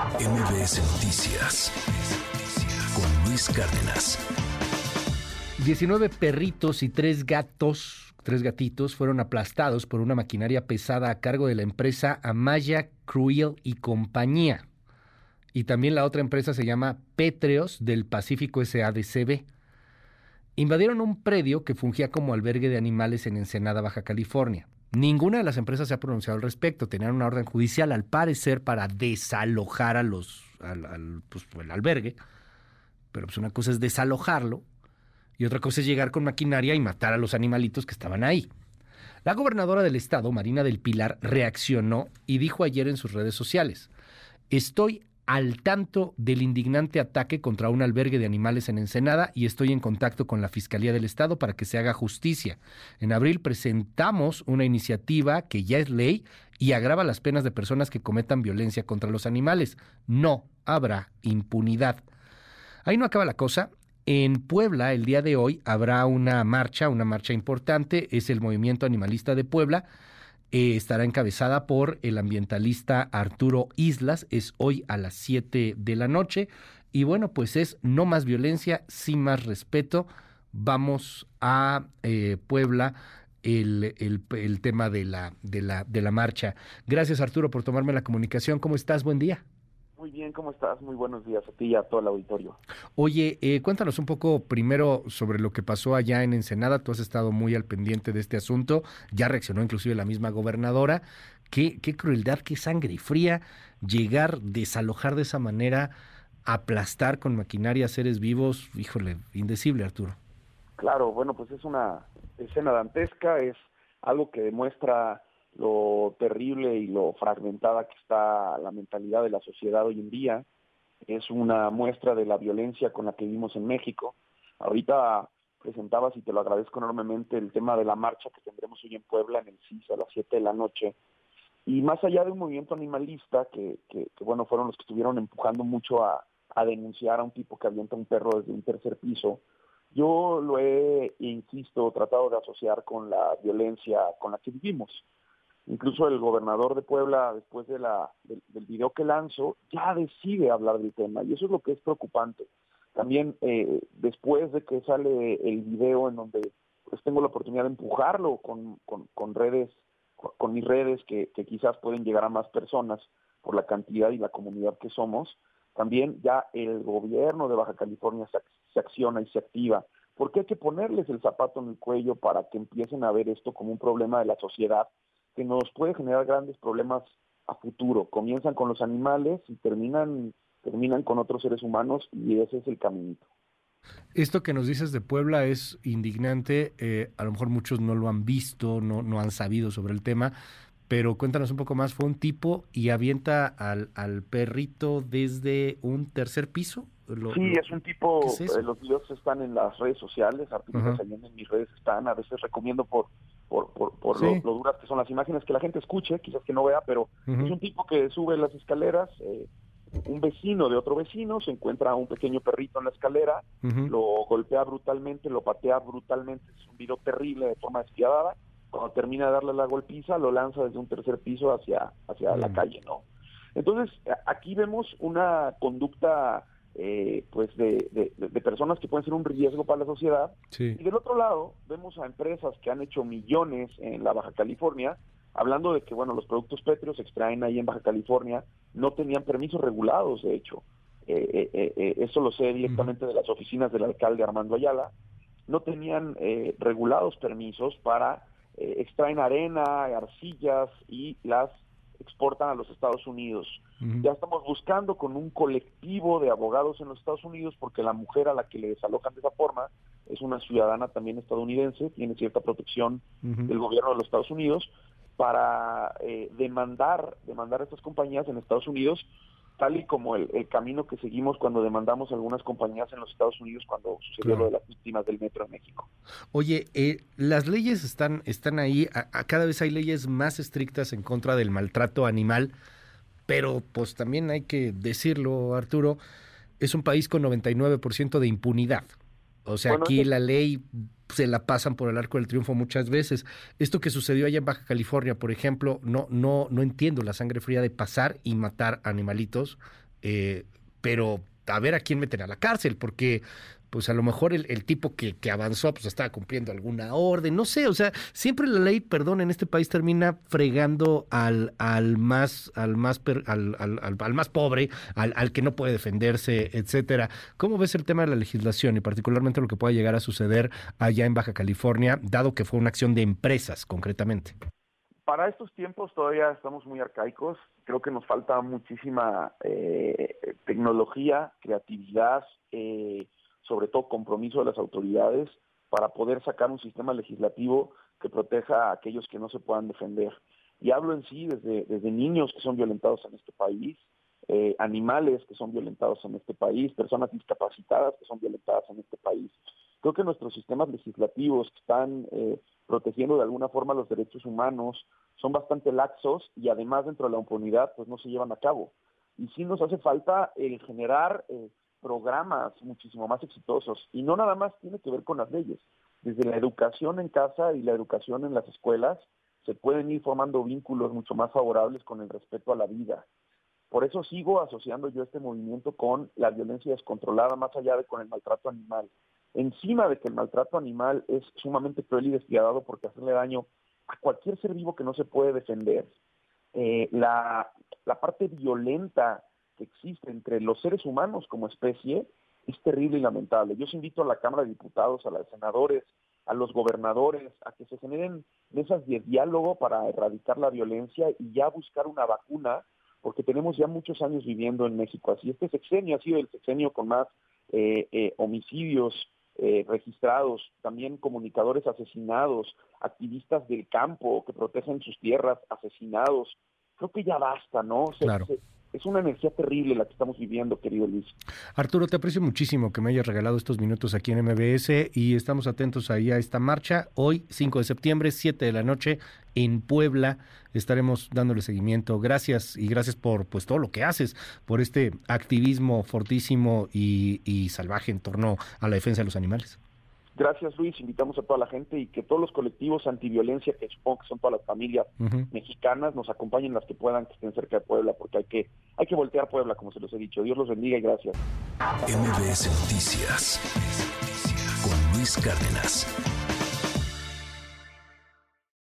MBS Noticias con Luis Cárdenas. 19 perritos y tres gatos, tres gatitos, fueron aplastados por una maquinaria pesada a cargo de la empresa Amaya Cruel y Compañía. Y también la otra empresa se llama Petreos del Pacífico SADCB. Invadieron un predio que fungía como albergue de animales en Ensenada, Baja California. Ninguna de las empresas se ha pronunciado al respecto. Tenían una orden judicial, al parecer, para desalojar a los, al, pues, el albergue. Pero pues una cosa es desalojarlo y otra cosa es llegar con maquinaria y matar a los animalitos que estaban ahí. La gobernadora del estado, Marina del Pilar, reaccionó y dijo ayer en sus redes sociales, estoy al tanto del indignante ataque contra un albergue de animales en Ensenada y estoy en contacto con la Fiscalía del Estado para que se haga justicia. En abril presentamos una iniciativa que ya es ley y agrava las penas de personas que cometan violencia contra los animales. No habrá impunidad. Ahí no acaba la cosa. En Puebla, el día de hoy, habrá una marcha, una marcha importante, es el Movimiento Animalista de Puebla eh, estará encabezada por el ambientalista Arturo Islas, es hoy a las 7 de la noche. Y bueno, pues es no más violencia, sin más respeto. Vamos a eh, Puebla. El, el, el, tema de la, de, la, de la marcha. Gracias Arturo por tomarme la comunicación. ¿Cómo estás? Buen día. Muy bien, ¿cómo estás? Muy buenos días a ti y a todo el auditorio. Oye, eh, cuéntanos un poco primero sobre lo que pasó allá en Ensenada. Tú has estado muy al pendiente de este asunto. Ya reaccionó inclusive la misma gobernadora. Qué, qué crueldad, qué sangre fría llegar, desalojar de esa manera, aplastar con maquinaria seres vivos. Híjole, indecible, Arturo. Claro, bueno, pues es una escena dantesca, es algo que demuestra lo terrible y lo fragmentada que está la mentalidad de la sociedad hoy en día. Es una muestra de la violencia con la que vivimos en México. Ahorita presentabas, y te lo agradezco enormemente, el tema de la marcha que tendremos hoy en Puebla, en el CIS, a las 7 de la noche. Y más allá de un movimiento animalista, que, bueno, fueron los que estuvieron empujando mucho a, a denunciar a un tipo que avienta un perro desde un tercer piso, yo lo he, insisto, tratado de asociar con la violencia con la que vivimos. Incluso el gobernador de Puebla, después del, video que lanzó, ya decide hablar del tema y eso es lo que es preocupante. También eh, después de que sale el video en donde pues tengo la oportunidad de empujarlo con, redes, con, mis redes que, quizás pueden llegar a más personas por la cantidad y la comunidad que somos, también ya el gobierno de Baja California se acciona y se activa, porque hay que ponerles el zapato en el cuello para que empiecen a ver esto como un problema de la sociedad que nos puede generar grandes problemas a futuro. Comienzan con los animales y terminan, terminan con otros seres humanos y ese es el caminito. Esto que nos dices de Puebla es indignante, eh, a lo mejor muchos no lo han visto, no, no han sabido sobre el tema, pero cuéntanos un poco más, fue un tipo y avienta al, al perrito desde un tercer piso. sí, es un tipo, eh, los videos están en las redes sociales, artículos en mis redes están, a veces recomiendo por por, por, por lo, duras que son las imágenes, que la gente escuche, quizás que no vea, pero es un tipo que sube las escaleras, eh, un vecino de otro vecino se encuentra un pequeño perrito en la escalera, lo golpea brutalmente, lo patea brutalmente, es un video terrible de forma despiadada, cuando termina de darle la golpiza lo lanza desde un tercer piso hacia, hacia la calle, ¿no? Entonces, aquí vemos una conducta eh, pues de, de, personas que pueden ser un riesgo para la sociedad. Y del otro lado, vemos a empresas que han hecho millones en la Baja California, hablando de que, bueno, los productos pétreos se extraen ahí en Baja California, no tenían permisos regulados, de hecho. Eh, eh, eso lo sé directamente de las oficinas del alcalde Armando Ayala. No tenían regulados permisos para extraer arena, arcillas y las exportan a los Estados Unidos. Ya estamos buscando con un colectivo de abogados en los Estados Unidos porque la mujer a la que le desalojan de esa forma es una ciudadana también estadounidense, tiene cierta protección del gobierno de los Estados Unidos para eh, demandar demandar a estas compañías en Estados Unidos tal y como el, camino que seguimos cuando demandamos algunas compañías en los Estados Unidos cuando sucedió lo de las víctimas del metro en México. Oye, eh, las leyes están, están ahí, a, cada vez hay leyes más estrictas en contra del maltrato animal, pero pues también hay que decirlo, Arturo, es un país con 99% de impunidad. O sea, aquí la ley se la pasan por el arco del triunfo muchas veces. Esto que sucedió allá en Baja California, por ejemplo, no, no, no entiendo la sangre fría de pasar y matar animalitos eh, pero a ver a quién meten a la cárcel, porque pues a lo mejor el, tipo que, que, avanzó pues estaba cumpliendo alguna orden, no sé, o sea, siempre la ley, perdón, en este país termina fregando al, al más, al más al, al, al, más pobre, al, al que no puede defenderse, etcétera. ¿Cómo ves el tema de la legislación y particularmente lo que pueda llegar a suceder allá en Baja California, dado que fue una acción de empresas concretamente? para estos tiempos todavía estamos muy arcaicos. Creo que nos falta muchísima eh, tecnología, creatividad, eh, sobre todo compromiso de las autoridades para poder sacar un sistema legislativo que proteja a aquellos que no se puedan defender. Y hablo en sí desde, desde niños que son violentados en este país, eh, animales que son violentados en este país, personas discapacitadas que son violentadas en este país. Creo que nuestros sistemas legislativos que están eh, protegiendo de alguna forma los derechos humanos son bastante laxos y además dentro de la impunidad pues no se llevan a cabo. Y sí nos hace falta el generar eh, programas muchísimo más exitosos y no nada más tiene que ver con las leyes. Desde la educación en casa y la educación en las escuelas se pueden ir formando vínculos mucho más favorables con el respeto a la vida. Por eso sigo asociando yo este movimiento con la violencia descontrolada, más allá de con el maltrato animal. Encima de que el maltrato animal es sumamente cruel y despiadado porque hacerle daño a cualquier ser vivo que no se puede defender, eh, la, la parte violenta que existe entre los seres humanos como especie es terrible y lamentable. Yo os invito a la Cámara de Diputados, a los senadores, a los gobernadores, a que se generen mesas de diálogo para erradicar la violencia y ya buscar una vacuna porque tenemos ya muchos años viviendo en México así. Este sexenio ha sido el sexenio con más eh, eh, homicidios eh, registrados, también comunicadores asesinados, activistas del campo que protegen sus tierras asesinados. Creo que ya basta, ¿no? claro es una energía terrible la que estamos viviendo, querido Luis. Arturo, te aprecio muchísimo que me hayas regalado estos minutos aquí en MBS y estamos atentos ahí a esta marcha. Hoy, 5 de septiembre, 7 de la noche, en Puebla, estaremos dándole seguimiento. Gracias y gracias por pues todo lo que haces, por este activismo fortísimo y, y salvaje en torno a la defensa de los animales. Gracias Luis, invitamos a toda la gente y que todos los colectivos antiviolencia, que supongo que son todas las familias mexicanas, nos acompañen las que puedan, que estén cerca de Puebla, porque hay que, hay que voltear Puebla, como se los he dicho. Dios los bendiga y gracias. MBS Noticias con Luis Cárdenas.